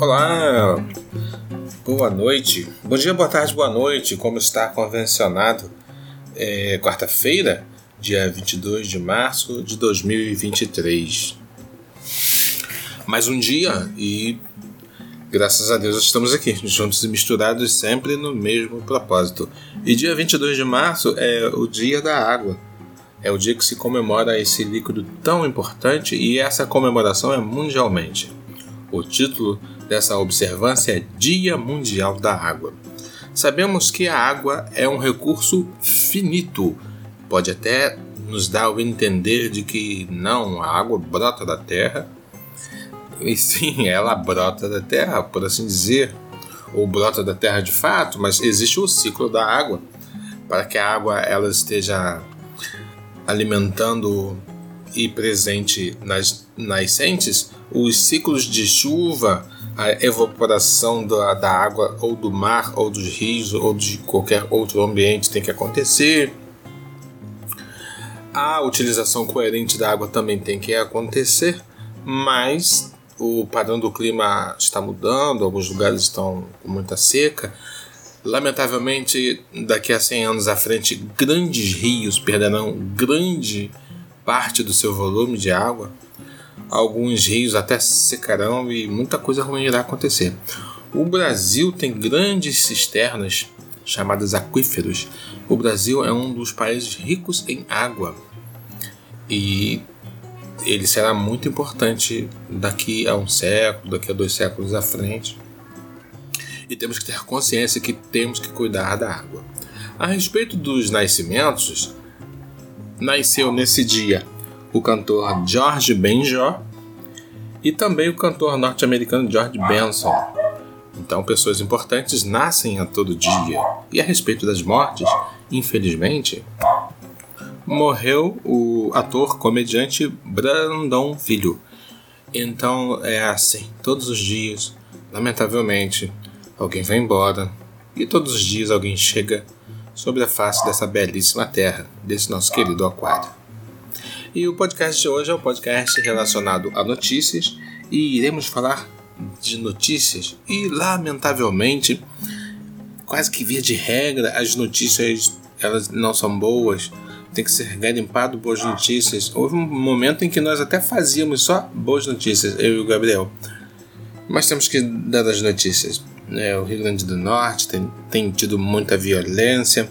Olá, boa noite, bom dia, boa tarde, boa noite, como está convencionado, é quarta-feira, dia 22 de março de 2023. Mais um dia e graças a Deus estamos aqui, juntos e misturados sempre no mesmo propósito. E dia 22 de março é o dia da água. É o dia que se comemora esse líquido tão importante e essa comemoração é mundialmente. O título dessa observância é Dia Mundial da Água. Sabemos que a água é um recurso finito, pode até nos dar o entender de que não, a água brota da terra, e sim, ela brota da terra, por assim dizer, ou brota da terra de fato, mas existe o ciclo da água. Para que a água ela esteja alimentando e presente nas nascentes, os ciclos de chuva, a evaporação da, da água ou do mar ou dos rios ou de qualquer outro ambiente tem que acontecer. A utilização coerente da água também tem que acontecer, mas o padrão do clima está mudando, alguns lugares estão com muita seca. Lamentavelmente, daqui a 100 anos à frente, grandes rios perderão grande parte do seu volume de água. Alguns rios até secarão e muita coisa ruim irá acontecer. O Brasil tem grandes cisternas chamadas aquíferos. O Brasil é um dos países ricos em água e ele será muito importante daqui a um século, daqui a dois séculos à frente. E temos que ter consciência que temos que cuidar da água. A respeito dos nascimentos, nasceu nesse dia o cantor George Benjor e também o cantor norte-americano George Benson. Então, pessoas importantes nascem a todo dia. E a respeito das mortes, infelizmente, morreu o ator comediante Brandon Filho. Então é assim, todos os dias, lamentavelmente, alguém vai embora e todos os dias alguém chega sobre a face dessa belíssima terra, desse nosso querido aquário. E o podcast de hoje é um podcast relacionado a notícias e iremos falar de notícias e lamentavelmente quase que via de regra as notícias elas não são boas tem que ser garimpado boas notícias houve um momento em que nós até fazíamos só boas notícias eu e o Gabriel mas temos que dar as notícias né? O Rio Grande do Norte tem, tem tido muita violência.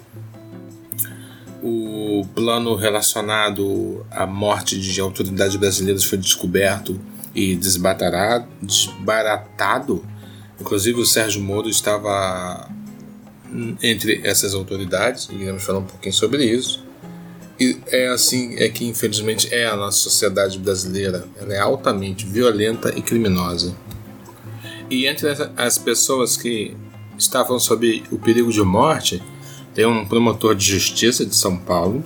O plano relacionado à morte de autoridades brasileiras foi descoberto e desbaratado. Inclusive, o Sérgio Moro estava entre essas autoridades, e iremos falar um pouquinho sobre isso. E é assim é que infelizmente é a nossa sociedade brasileira. Ela é altamente violenta e criminosa. E entre as pessoas que estavam sob o perigo de morte, tem um promotor de justiça de São Paulo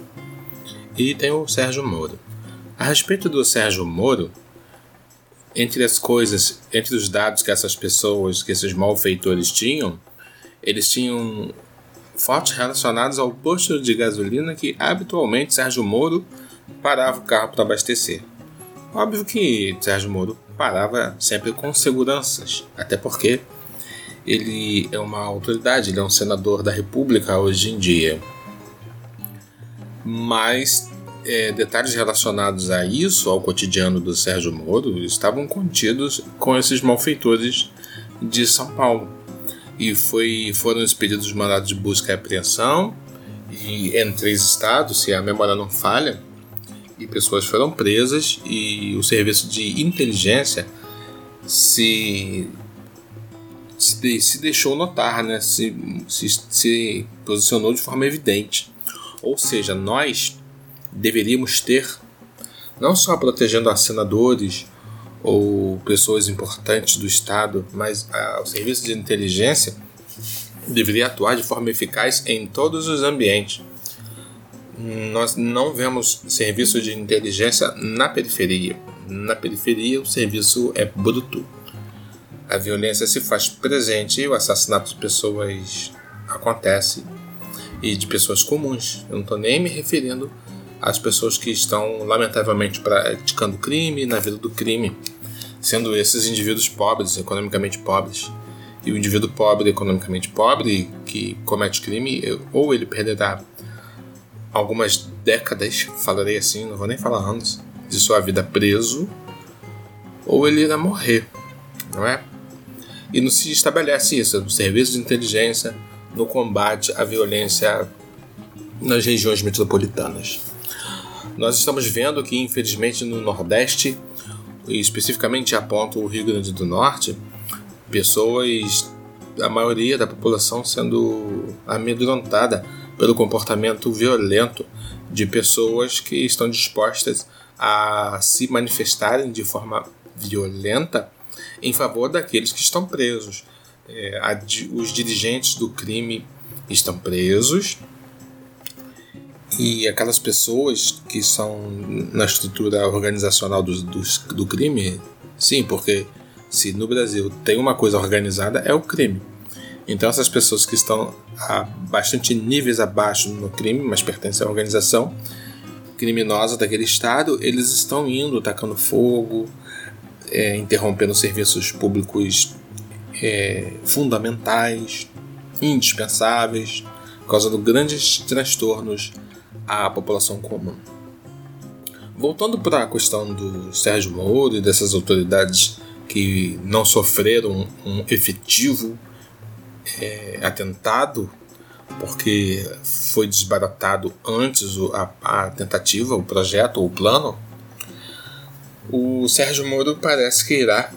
e tem o Sérgio Moro. A respeito do Sérgio Moro, entre as coisas, entre os dados que essas pessoas, que esses malfeitores tinham, eles tinham fotos relacionadas ao posto de gasolina que habitualmente Sérgio Moro parava o carro para abastecer. Óbvio que Sérgio Moro parava sempre com seguranças, até porque ele é uma autoridade, ele é um senador da República hoje em dia. Mas é, detalhes relacionados a isso, ao cotidiano do Sérgio Moro, estavam contidos com esses malfeitores de São Paulo. E foi, foram expedidos mandados de busca e apreensão e, em três estados, se a memória não falha, e pessoas foram presas e o serviço de inteligência se se, se deixou notar, né? se, se, se posicionou de forma evidente. Ou seja, nós deveríamos ter, não só protegendo senadores ou pessoas importantes do Estado, mas o serviço de inteligência deveria atuar de forma eficaz em todos os ambientes nós não vemos serviço de inteligência na periferia. Na periferia, o serviço é bruto. A violência se faz presente e o assassinato de pessoas acontece e de pessoas comuns. Eu não estou nem me referindo às pessoas que estão lamentavelmente praticando crime na vida do crime. sendo esses indivíduos pobres, economicamente pobres. E o indivíduo pobre, economicamente pobre, que comete crime, ou ele perderá algumas décadas, falarei assim, não vou nem falar anos, de sua vida preso, ou ele irá morrer, não é? E não se estabelece isso no serviço de inteligência, no combate à violência nas regiões metropolitanas. Nós estamos vendo que, infelizmente, no Nordeste, e especificamente aponta o Rio Grande do Norte, pessoas, a maioria da população sendo amedrontada pelo comportamento violento de pessoas que estão dispostas a se manifestarem de forma violenta em favor daqueles que estão presos. É, a, os dirigentes do crime estão presos e aquelas pessoas que são na estrutura organizacional do, do, do crime, sim, porque se no Brasil tem uma coisa organizada é o crime. Então essas pessoas que estão a bastante níveis abaixo no crime, mas pertencem à organização criminosa daquele estado, eles estão indo, tacando fogo, é, interrompendo serviços públicos é, fundamentais, indispensáveis, causando grandes transtornos à população comum. Voltando para a questão do Sérgio Moro e dessas autoridades que não sofreram um efetivo é, atentado, porque foi desbaratado antes a, a tentativa, o projeto o plano, o Sérgio Moro parece que irá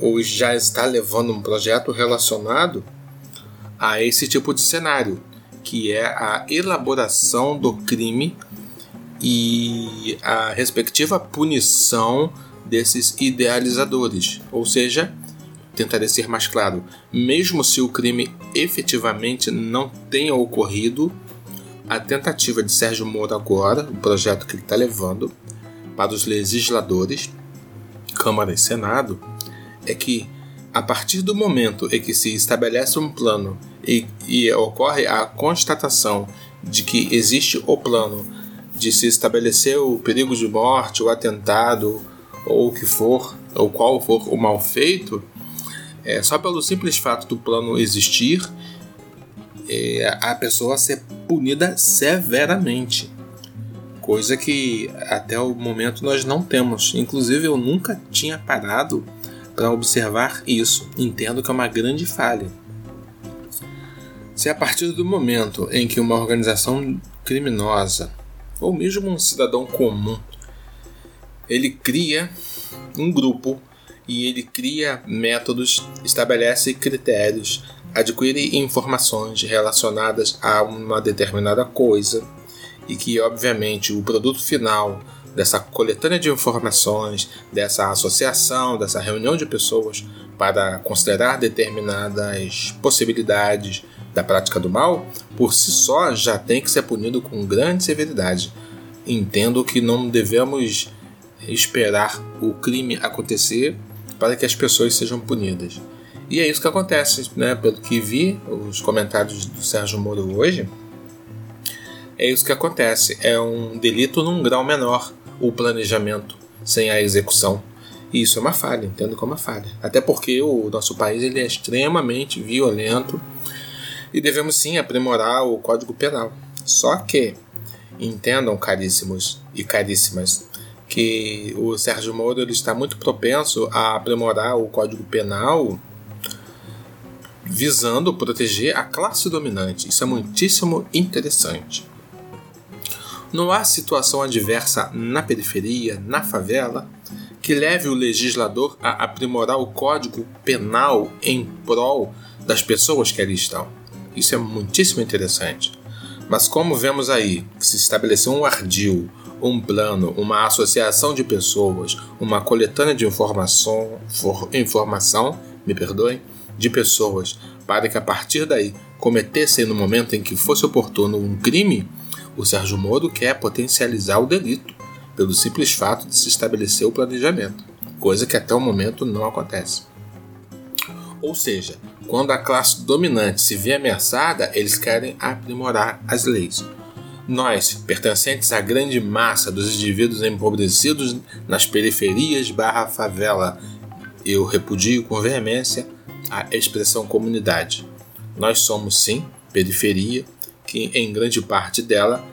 ou já está levando um projeto relacionado a esse tipo de cenário, que é a elaboração do crime e a respectiva punição desses idealizadores, ou seja, tentarei ser mais claro, mesmo se o crime efetivamente não tenha ocorrido, a tentativa de Sérgio Moro agora, o projeto que ele está levando para os legisladores, Câmara e Senado, é que a partir do momento em que se estabelece um plano e, e ocorre a constatação de que existe o plano de se estabelecer o perigo de morte, o atentado, ou o que for, ou qual for o mal feito, é, só pelo simples fato do plano existir, é, a pessoa ser punida severamente. Coisa que até o momento nós não temos. Inclusive, eu nunca tinha parado para observar isso. Entendo que é uma grande falha. Se a partir do momento em que uma organização criminosa, ou mesmo um cidadão comum, ele cria um grupo e ele cria métodos, estabelece critérios, adquire informações relacionadas a uma determinada coisa e que, obviamente, o produto final dessa coletânea de informações, dessa associação, dessa reunião de pessoas para considerar determinadas possibilidades da prática do mal, por si só já tem que ser punido com grande severidade. Entendo que não devemos esperar o crime acontecer para que as pessoas sejam punidas. E é isso que acontece, né? Pelo que vi, os comentários do Sérgio Moro hoje, é isso que acontece. É um delito num grau menor o planejamento sem a execução. E isso é uma falha, entendo como uma falha. Até porque o nosso país ele é extremamente violento e devemos sim aprimorar o Código Penal. Só que entendam, caríssimos e caríssimas, que o Sérgio Moro ele está muito propenso a aprimorar o Código Penal visando proteger a classe dominante. Isso é muitíssimo interessante. Não há situação adversa na periferia, na favela, que leve o legislador a aprimorar o código penal em prol das pessoas que ali estão. Isso é muitíssimo interessante. Mas como vemos aí se estabeleceu um ardil, um plano, uma associação de pessoas, uma coletânea de informação, for, informação, me perdoem, de pessoas, para que a partir daí cometessem no momento em que fosse oportuno um crime, o Sérgio Moro quer potencializar o delito, pelo simples fato de se estabelecer o planejamento, coisa que até o momento não acontece. Ou seja, quando a classe dominante se vê ameaçada, eles querem aprimorar as leis. Nós, pertencentes à grande massa dos indivíduos empobrecidos nas periferias barra favela, eu repudio com veemência a expressão comunidade. Nós somos, sim, periferia, que em grande parte dela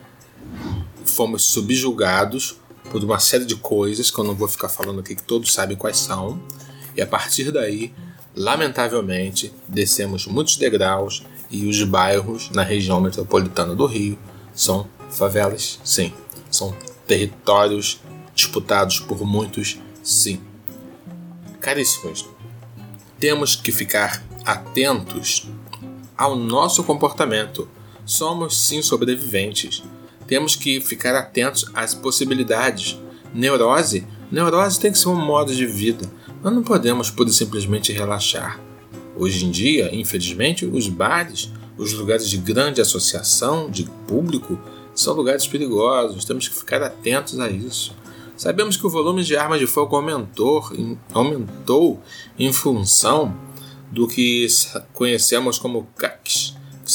fomos subjugados por uma série de coisas que eu não vou ficar falando aqui, que todos sabem quais são, e a partir daí, lamentavelmente, descemos muitos degraus e os bairros na região metropolitana do Rio são favelas, sim, são territórios disputados por muitos, sim. Caríssimos, temos que ficar atentos ao nosso comportamento. Somos sim sobreviventes. Temos que ficar atentos às possibilidades. Neurose, neurose tem que ser um modo de vida. Nós não podemos pura e simplesmente relaxar. Hoje em dia, infelizmente, os bares, os lugares de grande associação de público, são lugares perigosos. Temos que ficar atentos a isso. Sabemos que o volume de armas de fogo aumentou, aumentou em função do que conhecemos como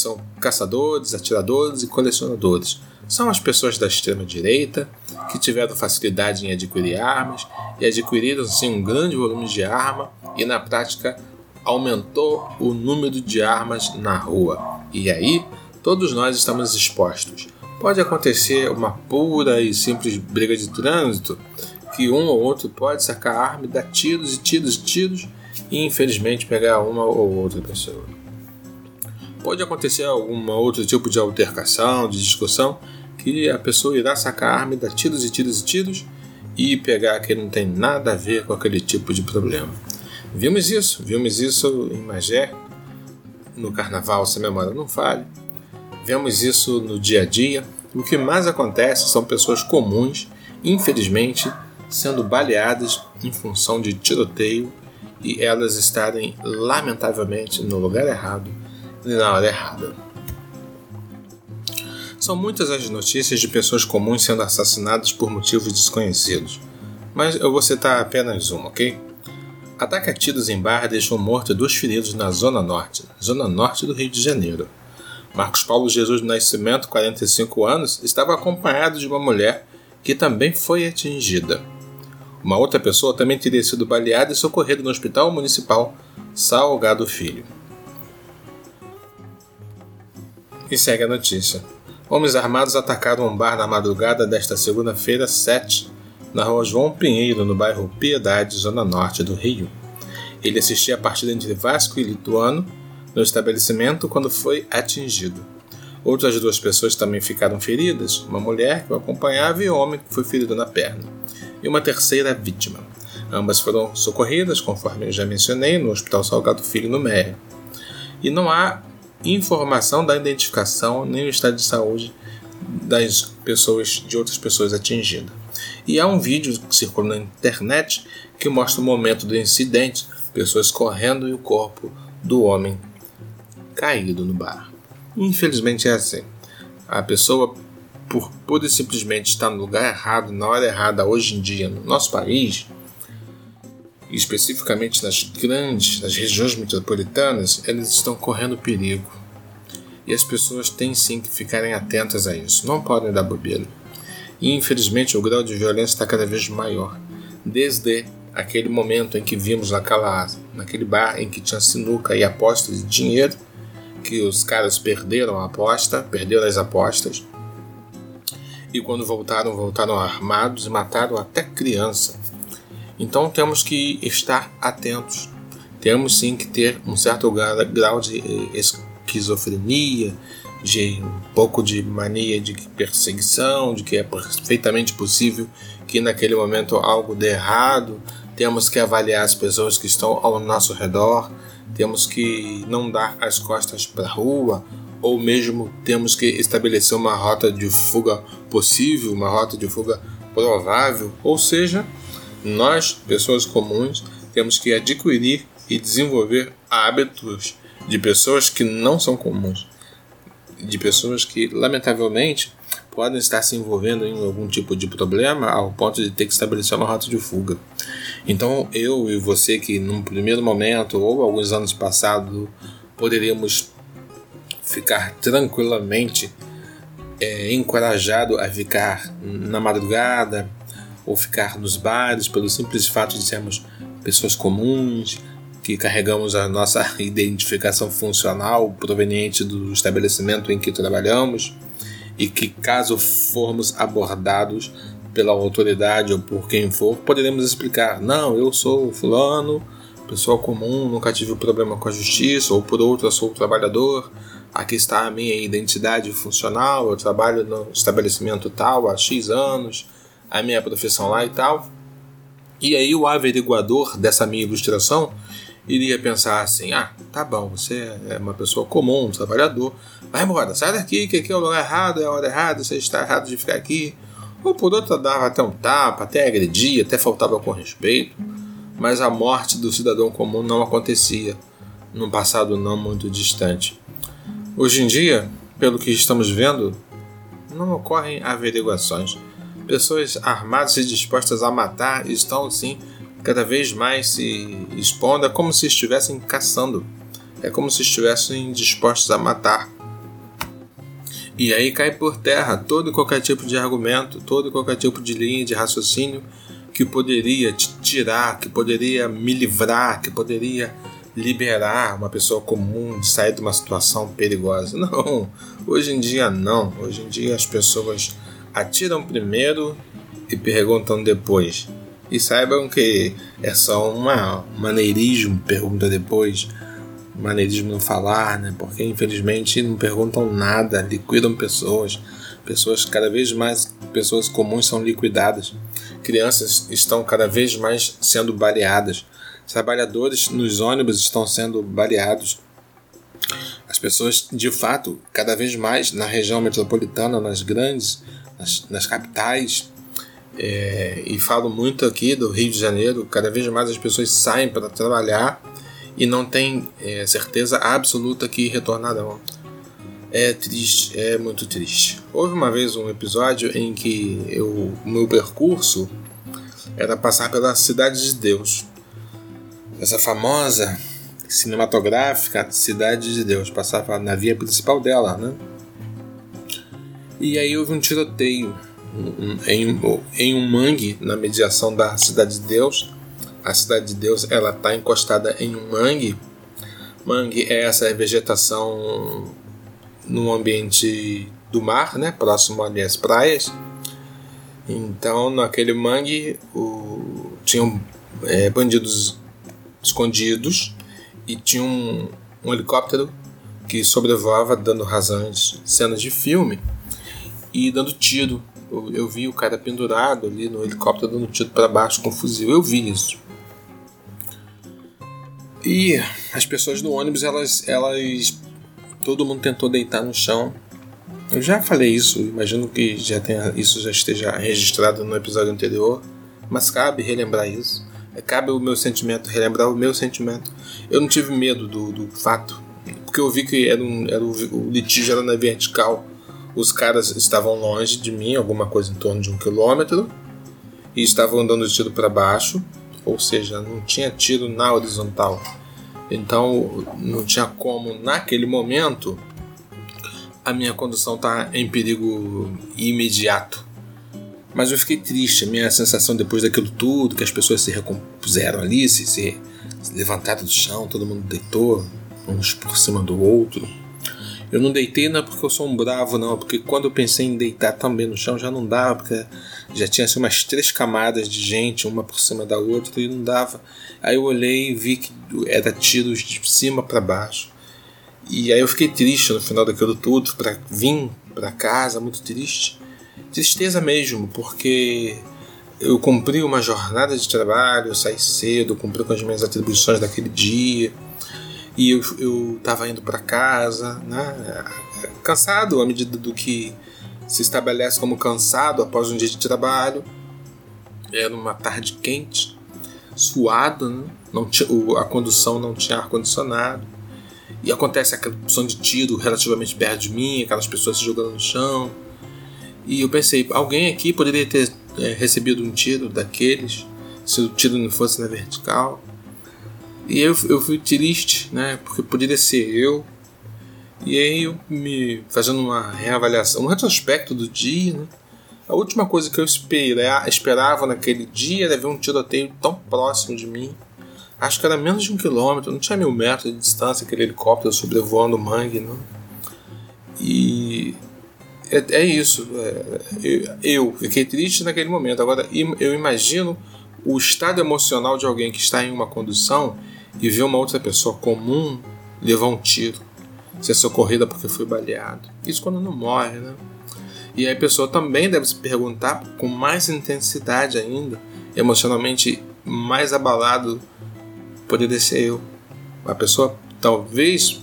são caçadores, atiradores e colecionadores. São as pessoas da extrema direita que tiveram facilidade em adquirir armas e adquiriram sim um grande volume de arma e na prática aumentou o número de armas na rua. E aí todos nós estamos expostos pode acontecer uma pura e simples briga de trânsito que um ou outro pode sacar arma e dar tiros e tiros e tiros e infelizmente pegar uma ou outra pessoa. Pode acontecer algum outro tipo de altercação, de discussão, que a pessoa irá sacar a arma e dar tiros e tiros e tiros e pegar que não tem nada a ver com aquele tipo de problema. Vimos isso, vimos isso em Magé, no carnaval, se a memória não falha. Vemos isso no dia a dia. O que mais acontece são pessoas comuns, infelizmente, sendo baleadas em função de tiroteio e elas estarem lamentavelmente no lugar errado na hora errada. São muitas as notícias de pessoas comuns sendo assassinadas por motivos desconhecidos, mas eu vou citar apenas uma, ok? Ataque a tiros em bar deixou morto dois feridos na Zona Norte, zona norte do Rio de Janeiro. Marcos Paulo Jesus do Nascimento, 45 anos, estava acompanhado de uma mulher que também foi atingida. Uma outra pessoa também teria sido baleada e socorrida no Hospital Municipal Salgado Filho. E segue a notícia. Homens armados atacaram um bar na madrugada desta segunda-feira, 7, na rua João Pinheiro, no bairro Piedade, zona norte do Rio. Ele assistia a partida entre Vasco e Lituano no estabelecimento quando foi atingido. Outras duas pessoas também ficaram feridas, uma mulher que o acompanhava e um homem que foi ferido na perna, e uma terceira vítima. Ambas foram socorridas, conforme eu já mencionei, no Hospital Salgado Filho, no Meia. E não há informação da identificação nem o estado de saúde das pessoas, de outras pessoas atingidas. E há um vídeo que circula na internet que mostra o momento do incidente, pessoas correndo e o corpo do homem caído no bar. Infelizmente é assim. A pessoa, por pura e simplesmente estar no lugar errado, na hora errada, hoje em dia, no nosso país, especificamente nas grandes, nas regiões metropolitanas, eles estão correndo perigo. E as pessoas têm sim que ficarem atentas a isso, não podem dar bobeira. E infelizmente o grau de violência está cada vez maior. Desde aquele momento em que vimos naquela, naquele bar em que tinha sinuca e apostas de dinheiro, que os caras perderam a aposta, perderam as apostas. E quando voltaram, voltaram armados e mataram até criança. Então temos que estar atentos. Temos sim que ter um certo grau de esquizofrenia, de um pouco de mania de perseguição, de que é perfeitamente possível que naquele momento algo dê errado. Temos que avaliar as pessoas que estão ao nosso redor, temos que não dar as costas para a rua, ou mesmo temos que estabelecer uma rota de fuga possível, uma rota de fuga provável. Ou seja, nós, pessoas comuns, temos que adquirir e desenvolver hábitos de pessoas que não são comuns, de pessoas que, lamentavelmente, podem estar se envolvendo em algum tipo de problema ao ponto de ter que estabelecer uma rota de fuga. Então, eu e você que num primeiro momento ou alguns anos passados poderíamos ficar tranquilamente é, encorajado a ficar na madrugada ou ficar nos bares pelo simples fato de sermos pessoas comuns, que carregamos a nossa identificação funcional proveniente do estabelecimento em que trabalhamos e que, caso formos abordados pela autoridade ou por quem for, poderemos explicar: não, eu sou fulano, pessoa comum, nunca tive problema com a justiça, ou por outro, eu sou trabalhador, aqui está a minha identidade funcional, eu trabalho no estabelecimento tal há X anos, a minha profissão lá e tal. E aí o averiguador dessa minha ilustração iria pensar assim: ah, tá bom, você é uma pessoa comum, um trabalhador, vai embora, sai daqui, que aqui é o lugar errado, é a hora errada, você está errado de ficar aqui. Ou por outro, dava até um tapa, até agredia, até faltava com respeito. Mas a morte do cidadão comum não acontecia num passado não muito distante. Hoje em dia, pelo que estamos vendo, não ocorrem averiguações. Pessoas armadas e dispostas a matar estão sim cada vez mais se expondo, é como se estivessem caçando, é como se estivessem dispostos a matar. E aí cai por terra todo qualquer tipo de argumento, todo qualquer tipo de linha de raciocínio que poderia te tirar, que poderia me livrar, que poderia liberar uma pessoa comum de sair de uma situação perigosa. Não, hoje em dia não. Hoje em dia as pessoas atiram primeiro e perguntam depois. E saibam que é só uma maneirismo, pergunta depois, maneirismo não falar, né? Porque infelizmente não perguntam nada, liquidam pessoas. Pessoas cada vez mais, pessoas comuns são liquidadas. Crianças estão cada vez mais sendo baleadas. Trabalhadores nos ônibus estão sendo baleados. As pessoas, de fato, cada vez mais na região metropolitana, nas grandes, nas, nas capitais, é, e falo muito aqui do Rio de Janeiro, cada vez mais as pessoas saem para trabalhar e não têm é, certeza absoluta que retornarão. É triste, é muito triste. Houve uma vez um episódio em que eu, o meu percurso era passar pela Cidade de Deus. Essa famosa cinematográfica Cidade de Deus, passava na via principal dela, né? E aí houve um tiroteio em, em um mangue na mediação da Cidade de Deus. A Cidade de Deus ela está encostada em um mangue. Mangue é essa vegetação no ambiente do mar, né, próximo ali às praias. Então, naquele mangue, o, tinham é, bandidos escondidos e tinha um, um helicóptero que sobrevoava dando razões, cenas de filme e dando tiro eu, eu vi o cara pendurado ali no helicóptero dando tiro para baixo com um fuzil. Eu vi isso. E as pessoas no ônibus, elas, elas. Todo mundo tentou deitar no chão. Eu já falei isso, imagino que já tenha, isso já esteja registrado no episódio anterior. Mas cabe relembrar isso. É, cabe o meu sentimento, relembrar o meu sentimento. Eu não tive medo do, do fato. Porque eu vi que era, um, era o, o litígio era na vertical os caras estavam longe de mim, alguma coisa em torno de um quilômetro, e estavam dando tiro para baixo, ou seja, não tinha tiro na horizontal. Então não tinha como, naquele momento, a minha condução tá em perigo imediato. Mas eu fiquei triste, a minha sensação depois daquilo tudo, que as pessoas se recompuseram ali, se, se levantaram do chão, todo mundo deitou, uns por cima do outro eu não deitei não é porque eu sou um bravo, não, porque quando eu pensei em deitar também no chão já não dava, porque já tinha assim, umas três camadas de gente, uma por cima da outra, e não dava. Aí eu olhei e vi que era tiros de cima para baixo. E aí eu fiquei triste no final daquilo tudo, para vir para casa, muito triste. Tristeza mesmo, porque eu cumpri uma jornada de trabalho, saí cedo, cumpri com as minhas atribuições daquele dia e eu, eu tava indo para casa, né? Cansado à medida do que se estabelece como cansado após um dia de trabalho. Era uma tarde quente, suado, né? não tinha, a condução não tinha ar-condicionado. E acontece aquela som de tiro relativamente perto de mim, aquelas pessoas se jogando no chão. E eu pensei, alguém aqui poderia ter é, recebido um tiro daqueles, se o tiro não fosse na vertical. E eu, eu fui triste, né? Porque poderia ser eu. E aí eu me fazendo uma reavaliação, um retrospecto do dia, né? A última coisa que eu esperava naquele dia era ver um tiroteio tão próximo de mim. acho que era menos de um quilômetro, não tinha mil metros de distância aquele helicóptero sobrevoando o mangue, não. E é, é isso. É, eu, eu, fiquei triste naquele momento. Agora, eu imagino o estado emocional de alguém que está em uma condução e vê uma outra pessoa comum levar um tiro, ser socorrida porque foi baleado. Isso quando não morre, né? E aí a pessoa também deve se perguntar com mais intensidade ainda, emocionalmente mais abalado, poderia ser eu. A pessoa talvez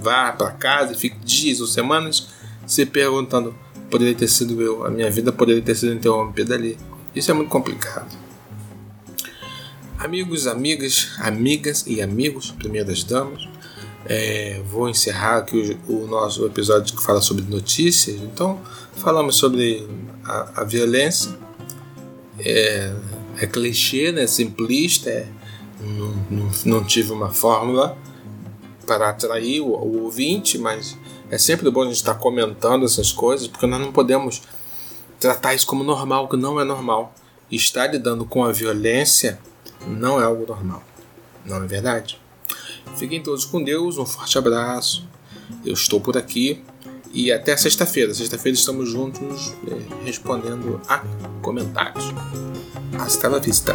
vá para casa e fique dias ou semanas se perguntando: poderia ter sido eu, a minha vida poderia ter sido interrompida ali. Isso é muito complicado. Amigos, amigas, amigas e amigos, primeiras damas, é, vou encerrar aqui o, o, nosso episódio que fala sobre notícias. Então, falamos sobre a, a violência. É, é, clichê, né? simplista, é, não, não, não, tive uma fórmula para atrair o, o, ouvinte, mas é sempre bom a gente estar comentando essas coisas, porque nós não podemos tratar isso como normal, que não é normal. Estar lidando com a violência não é algo normal, não é verdade? Fiquem todos com Deus, um forte abraço. Eu estou por aqui e até sexta-feira. Sexta-feira estamos juntos eh, respondendo a comentários. Hasta la vista.